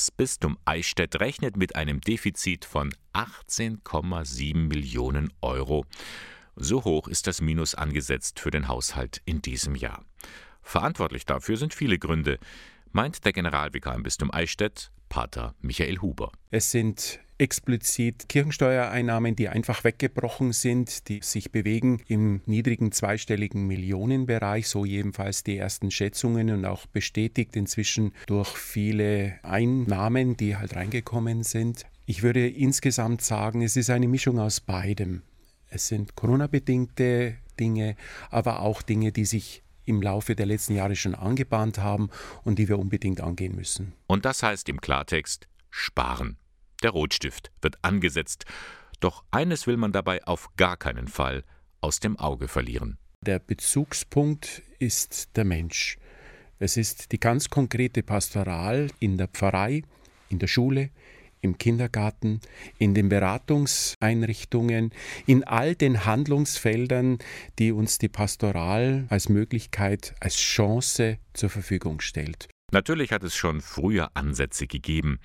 Das Bistum Eichstätt rechnet mit einem Defizit von 18,7 Millionen Euro. So hoch ist das Minus angesetzt für den Haushalt in diesem Jahr. Verantwortlich dafür sind viele Gründe, meint der Generalvikar im Bistum Eichstätt, Pater Michael Huber. Es sind explizit Kirchensteuereinnahmen, die einfach weggebrochen sind, die sich bewegen im niedrigen zweistelligen Millionenbereich, so jedenfalls die ersten Schätzungen und auch bestätigt inzwischen durch viele Einnahmen, die halt reingekommen sind. Ich würde insgesamt sagen, es ist eine Mischung aus beidem. Es sind Corona-bedingte Dinge, aber auch Dinge, die sich im Laufe der letzten Jahre schon angebahnt haben und die wir unbedingt angehen müssen. Und das heißt im Klartext sparen. Der Rotstift wird angesetzt. Doch eines will man dabei auf gar keinen Fall aus dem Auge verlieren. Der Bezugspunkt ist der Mensch. Es ist die ganz konkrete Pastoral in der Pfarrei, in der Schule, im Kindergarten, in den Beratungseinrichtungen, in all den Handlungsfeldern, die uns die Pastoral als Möglichkeit, als Chance zur Verfügung stellt. Natürlich hat es schon früher Ansätze gegeben.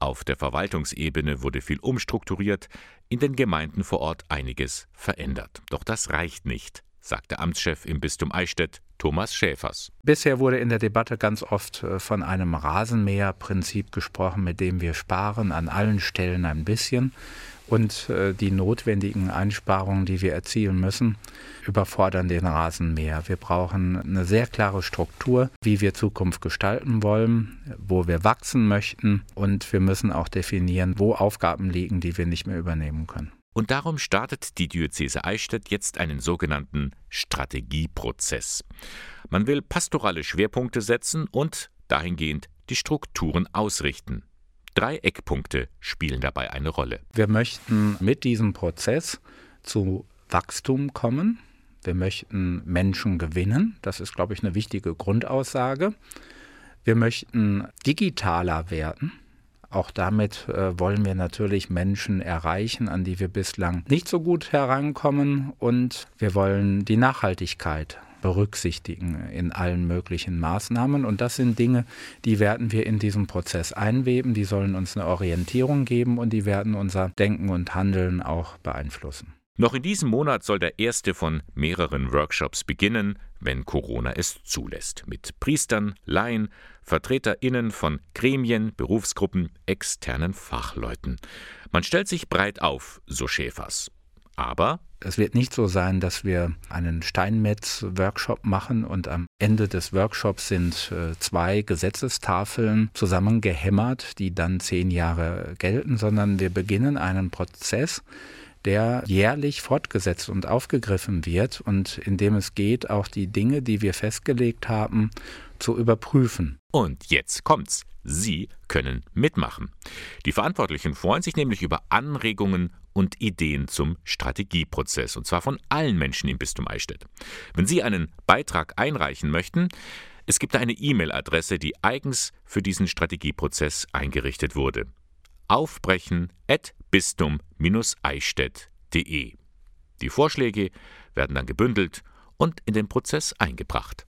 Auf der Verwaltungsebene wurde viel umstrukturiert, in den Gemeinden vor Ort einiges verändert. Doch das reicht nicht, sagt der Amtschef im Bistum Eichstätt, Thomas Schäfers. Bisher wurde in der Debatte ganz oft äh, von einem Rasenmäherprinzip gesprochen, mit dem wir sparen an allen Stellen ein bisschen und äh, die notwendigen Einsparungen, die wir erzielen müssen, überfordern den Rasenmäher. Wir brauchen eine sehr klare Struktur, wie wir Zukunft gestalten wollen, wo wir wachsen möchten und wir müssen auch definieren, wo Aufgaben liegen, die wir nicht mehr übernehmen können. Und darum startet die Diözese Eichstätt jetzt einen sogenannten Strategieprozess. Man will pastorale Schwerpunkte setzen und dahingehend die Strukturen ausrichten. Drei Eckpunkte spielen dabei eine Rolle. Wir möchten mit diesem Prozess zu Wachstum kommen. Wir möchten Menschen gewinnen. Das ist, glaube ich, eine wichtige Grundaussage. Wir möchten digitaler werden. Auch damit äh, wollen wir natürlich Menschen erreichen, an die wir bislang nicht so gut herankommen. Und wir wollen die Nachhaltigkeit berücksichtigen in allen möglichen Maßnahmen. Und das sind Dinge, die werden wir in diesem Prozess einweben, die sollen uns eine Orientierung geben und die werden unser Denken und Handeln auch beeinflussen. Noch in diesem Monat soll der erste von mehreren Workshops beginnen, wenn Corona es zulässt, mit Priestern, Laien, Vertreterinnen von Gremien, Berufsgruppen, externen Fachleuten. Man stellt sich breit auf, so Schäfers. Aber es wird nicht so sein, dass wir einen Steinmetz-Workshop machen und am Ende des Workshops sind äh, zwei Gesetzestafeln zusammengehämmert, die dann zehn Jahre gelten, sondern wir beginnen einen Prozess, der jährlich fortgesetzt und aufgegriffen wird und in dem es geht, auch die Dinge, die wir festgelegt haben, zu überprüfen. Und jetzt kommt's. Sie können mitmachen. Die Verantwortlichen freuen sich nämlich über Anregungen und Ideen zum Strategieprozess, und zwar von allen Menschen im Bistum Eichstätt. Wenn Sie einen Beitrag einreichen möchten, es gibt eine E-Mail-Adresse, die eigens für diesen Strategieprozess eingerichtet wurde. Aufbrechen at bistum-eichstätt.de. Die Vorschläge werden dann gebündelt und in den Prozess eingebracht.